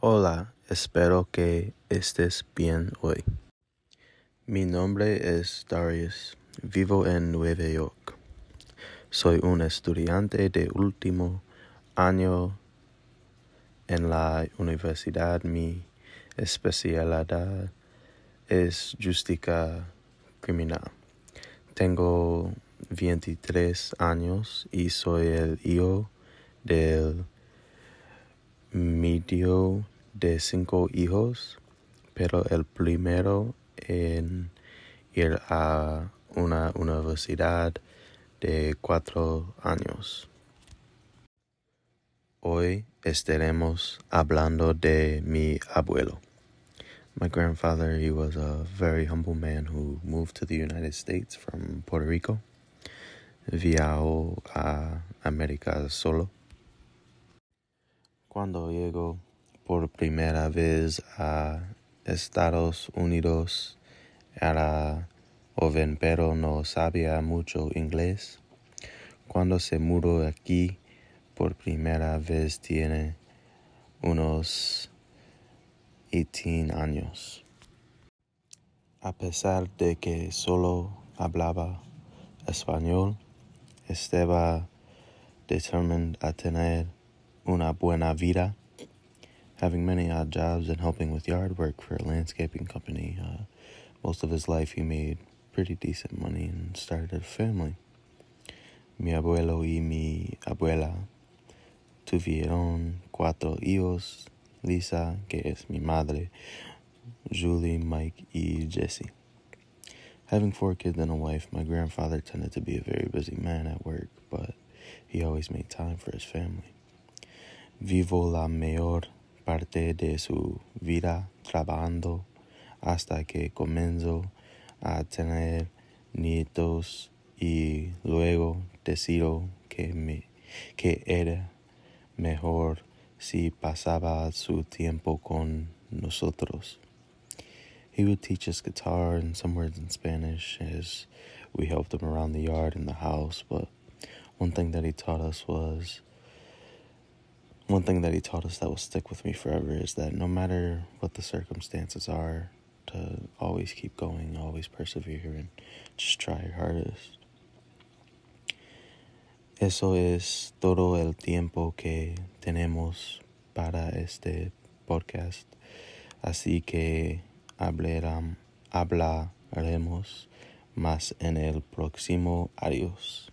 Hola, espero que estés bien hoy. Mi nombre es Darius, vivo en Nueva York. Soy un estudiante de último año en la universidad. Mi especialidad es justicia criminal. Tengo 23 años y soy el hijo del medio de cinco hijos, pero el primero en ir a una universidad de cuatro años. Hoy estaremos hablando de mi abuelo. My grandfather, he was a very humble man who moved to the United States from Puerto Rico. Viajó a América solo. Cuando llegó por primera vez a Estados Unidos era joven pero no sabía mucho inglés. Cuando se mudó aquí por primera vez tiene unos 18 años. A pesar de que solo hablaba español, estaba determinado a tener una buena vida, having many odd jobs and helping with yard work for a landscaping company. Uh, most of his life, he made pretty decent money and started a family. Mi abuelo y mi abuela tuvieron cuatro hijos, Lisa, que es mi madre, Julie, Mike, y Jesse. Having four kids and a wife, my grandfather tended to be a very busy man at work, but he always made time for his family. Vivo la mayor parte de su vida trabajando hasta que comenzó a tener nietos y luego decidió que, me, que era mejor si pasaba su tiempo con nosotros. He would teach us guitar and some words in Spanish as we helped him around the yard and the house, but one thing that he taught us was one thing that he taught us that will stick with me forever is that no matter what the circumstances are, to always keep going, always persevere, and just try your hardest. Eso es todo el tiempo que tenemos para este podcast. Así que hablaremos más en el próximo. Adiós.